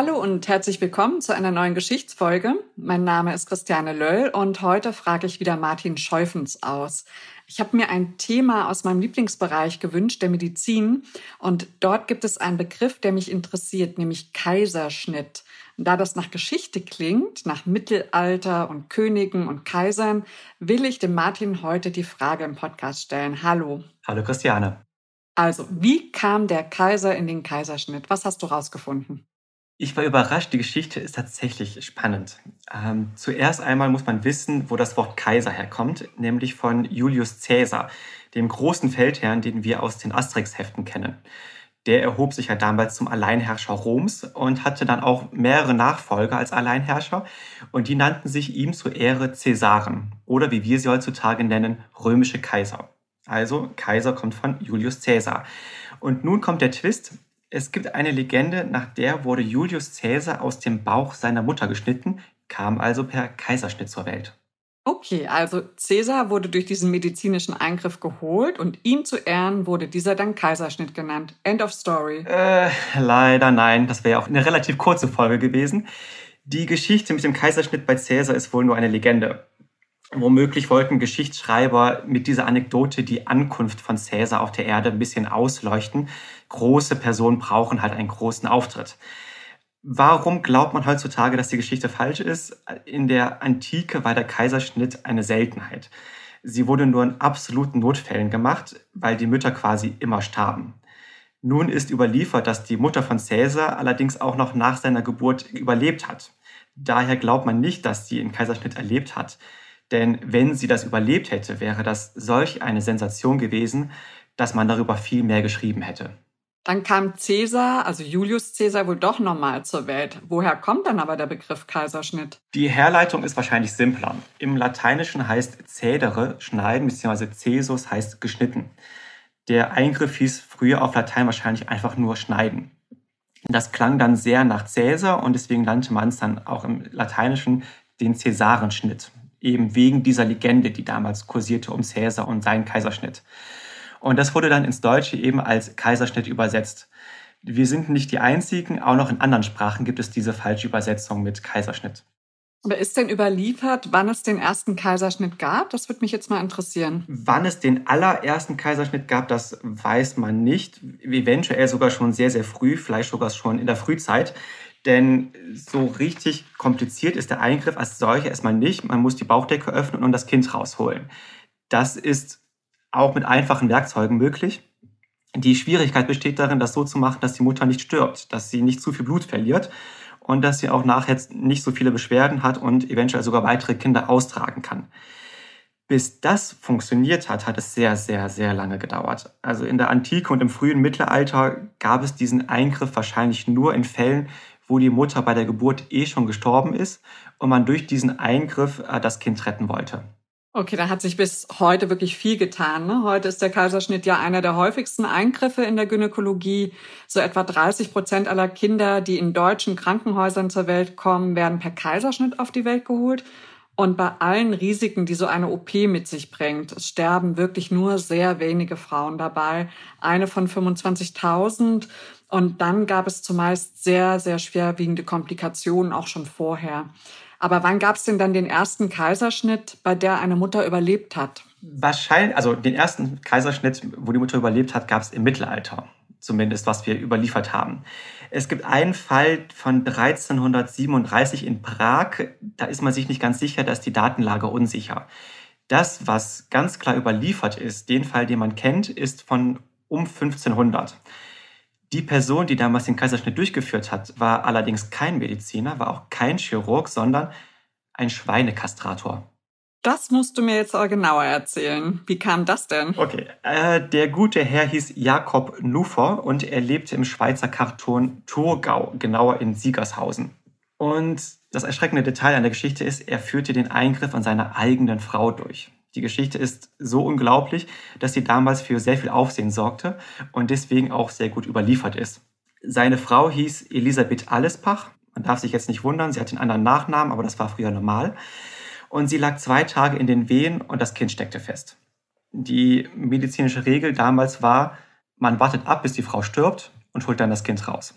Hallo und herzlich willkommen zu einer neuen Geschichtsfolge. Mein Name ist Christiane Löll und heute frage ich wieder Martin Scheufens aus. Ich habe mir ein Thema aus meinem Lieblingsbereich gewünscht, der Medizin. Und dort gibt es einen Begriff, der mich interessiert, nämlich Kaiserschnitt. Und da das nach Geschichte klingt, nach Mittelalter und Königen und Kaisern, will ich dem Martin heute die Frage im Podcast stellen. Hallo. Hallo Christiane. Also, wie kam der Kaiser in den Kaiserschnitt? Was hast du rausgefunden? Ich war überrascht, die Geschichte ist tatsächlich spannend. Ähm, zuerst einmal muss man wissen, wo das Wort Kaiser herkommt, nämlich von Julius Caesar, dem großen Feldherrn, den wir aus den Asterix-Heften kennen. Der erhob sich ja damals zum Alleinherrscher Roms und hatte dann auch mehrere Nachfolger als Alleinherrscher und die nannten sich ihm zur Ehre Cäsaren oder wie wir sie heutzutage nennen, römische Kaiser. Also Kaiser kommt von Julius Caesar. Und nun kommt der Twist, es gibt eine Legende, nach der wurde Julius Caesar aus dem Bauch seiner Mutter geschnitten, kam also per Kaiserschnitt zur Welt. Okay, also Caesar wurde durch diesen medizinischen Eingriff geholt und ihm zu Ehren wurde dieser dann Kaiserschnitt genannt. End of story. Äh, leider nein, das wäre auch eine relativ kurze Folge gewesen. Die Geschichte mit dem Kaiserschnitt bei Caesar ist wohl nur eine Legende. Womöglich wollten Geschichtsschreiber mit dieser Anekdote die Ankunft von Caesar auf der Erde ein bisschen ausleuchten. Große Personen brauchen halt einen großen Auftritt. Warum glaubt man heutzutage, dass die Geschichte falsch ist? In der Antike war der Kaiserschnitt eine Seltenheit. Sie wurde nur in absoluten Notfällen gemacht, weil die Mütter quasi immer starben. Nun ist überliefert, dass die Mutter von Caesar allerdings auch noch nach seiner Geburt überlebt hat. Daher glaubt man nicht, dass sie einen Kaiserschnitt erlebt hat. Denn wenn sie das überlebt hätte, wäre das solch eine Sensation gewesen, dass man darüber viel mehr geschrieben hätte. Dann kam Caesar, also Julius Caesar, wohl doch nochmal zur Welt. Woher kommt dann aber der Begriff Kaiserschnitt? Die Herleitung ist wahrscheinlich simpler. Im Lateinischen heißt cedere schneiden, beziehungsweise cesus heißt geschnitten. Der Eingriff hieß früher auf Latein wahrscheinlich einfach nur schneiden. Das klang dann sehr nach Caesar und deswegen nannte man es dann auch im Lateinischen den Cäsarenschnitt eben wegen dieser Legende, die damals kursierte um Cäsar und seinen Kaiserschnitt. Und das wurde dann ins Deutsche eben als Kaiserschnitt übersetzt. Wir sind nicht die Einzigen, auch noch in anderen Sprachen gibt es diese falsche Übersetzung mit Kaiserschnitt. Aber ist denn überliefert, wann es den ersten Kaiserschnitt gab? Das würde mich jetzt mal interessieren. Wann es den allerersten Kaiserschnitt gab, das weiß man nicht. Eventuell sogar schon sehr, sehr früh, vielleicht sogar schon in der Frühzeit. Denn so richtig kompliziert ist der Eingriff als solcher erstmal nicht. Man muss die Bauchdecke öffnen und das Kind rausholen. Das ist auch mit einfachen Werkzeugen möglich. Die Schwierigkeit besteht darin, das so zu machen, dass die Mutter nicht stirbt, dass sie nicht zu viel Blut verliert und dass sie auch nachher nicht so viele Beschwerden hat und eventuell sogar weitere Kinder austragen kann. Bis das funktioniert hat, hat es sehr, sehr, sehr lange gedauert. Also in der Antike und im frühen Mittelalter gab es diesen Eingriff wahrscheinlich nur in Fällen, wo die Mutter bei der Geburt eh schon gestorben ist und man durch diesen Eingriff äh, das Kind retten wollte. Okay, da hat sich bis heute wirklich viel getan. Ne? Heute ist der Kaiserschnitt ja einer der häufigsten Eingriffe in der Gynäkologie. So etwa 30 Prozent aller Kinder, die in deutschen Krankenhäusern zur Welt kommen, werden per Kaiserschnitt auf die Welt geholt. Und bei allen Risiken, die so eine OP mit sich bringt, sterben wirklich nur sehr wenige Frauen dabei. Eine von 25.000 und dann gab es zumeist sehr, sehr schwerwiegende Komplikationen auch schon vorher. Aber wann gab es denn dann den ersten Kaiserschnitt, bei der eine Mutter überlebt hat? Wahrscheinlich, also den ersten Kaiserschnitt, wo die Mutter überlebt hat, gab es im Mittelalter, zumindest was wir überliefert haben. Es gibt einen Fall von 1337 in Prag, da ist man sich nicht ganz sicher, da ist die Datenlage unsicher. Das, was ganz klar überliefert ist, den Fall, den man kennt, ist von um 1500. Die Person, die damals den Kaiserschnitt durchgeführt hat, war allerdings kein Mediziner, war auch kein Chirurg, sondern ein Schweinekastrator. Das musst du mir jetzt aber genauer erzählen. Wie kam das denn? Okay, äh, der gute Herr hieß Jakob Nufer und er lebte im Schweizer Karton Thurgau, genauer in Siegershausen. Und das erschreckende Detail an der Geschichte ist, er führte den Eingriff an seiner eigenen Frau durch. Die Geschichte ist so unglaublich, dass sie damals für sehr viel Aufsehen sorgte und deswegen auch sehr gut überliefert ist. Seine Frau hieß Elisabeth Allespach. Man darf sich jetzt nicht wundern, sie hat einen anderen Nachnamen, aber das war früher normal. Und sie lag zwei Tage in den Wehen und das Kind steckte fest. Die medizinische Regel damals war, man wartet ab, bis die Frau stirbt und holt dann das Kind raus.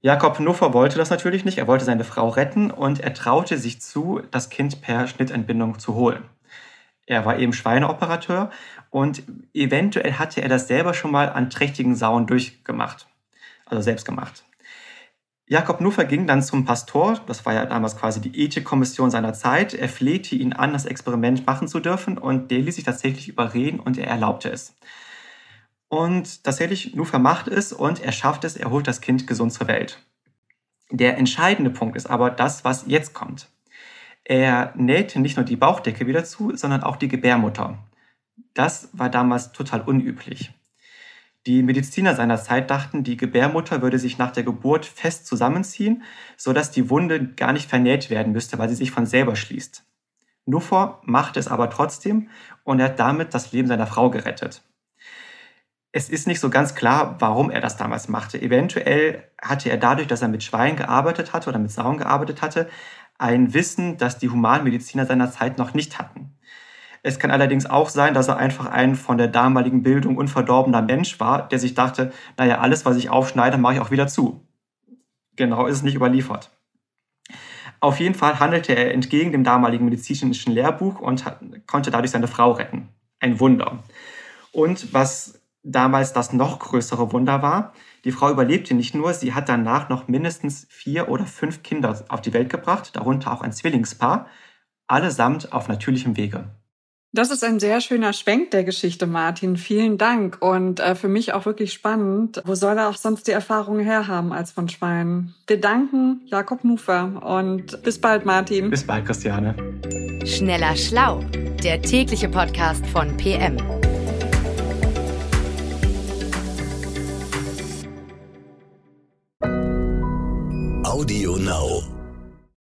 Jakob Nuffer wollte das natürlich nicht. Er wollte seine Frau retten und er traute sich zu, das Kind per Schnittentbindung zu holen. Er war eben Schweineoperateur und eventuell hatte er das selber schon mal an trächtigen Sauen durchgemacht, also selbst gemacht. Jakob Nuffer ging dann zum Pastor, das war ja damals quasi die Ethikkommission seiner Zeit. Er flehte ihn an, das Experiment machen zu dürfen und der ließ sich tatsächlich überreden und er erlaubte es. Und tatsächlich, Nuffer macht es und er schafft es, er holt das Kind gesund zur Welt. Der entscheidende Punkt ist aber das, was jetzt kommt. Er nähte nicht nur die Bauchdecke wieder zu, sondern auch die Gebärmutter. Das war damals total unüblich. Die Mediziner seiner Zeit dachten, die Gebärmutter würde sich nach der Geburt fest zusammenziehen, sodass die Wunde gar nicht vernäht werden müsste, weil sie sich von selber schließt. Nufor macht es aber trotzdem und er hat damit das Leben seiner Frau gerettet. Es ist nicht so ganz klar, warum er das damals machte. Eventuell hatte er dadurch, dass er mit Schweinen gearbeitet hatte oder mit Sauen gearbeitet hatte, ein Wissen, das die Humanmediziner seiner Zeit noch nicht hatten. Es kann allerdings auch sein, dass er einfach ein von der damaligen Bildung unverdorbener Mensch war, der sich dachte, naja, alles, was ich aufschneide, mache ich auch wieder zu. Genau ist es nicht überliefert. Auf jeden Fall handelte er entgegen dem damaligen medizinischen Lehrbuch und konnte dadurch seine Frau retten. Ein Wunder. Und was damals das noch größere Wunder war, die Frau überlebte nicht nur, sie hat danach noch mindestens vier oder fünf Kinder auf die Welt gebracht, darunter auch ein Zwillingspaar, allesamt auf natürlichem Wege. Das ist ein sehr schöner Schwenk der Geschichte, Martin. Vielen Dank. Und äh, für mich auch wirklich spannend. Wo soll er auch sonst die Erfahrung herhaben als von Schweinen? Wir danken Jakob Nufer und bis bald, Martin. Bis bald, Christiane. Schneller Schlau, der tägliche Podcast von PM.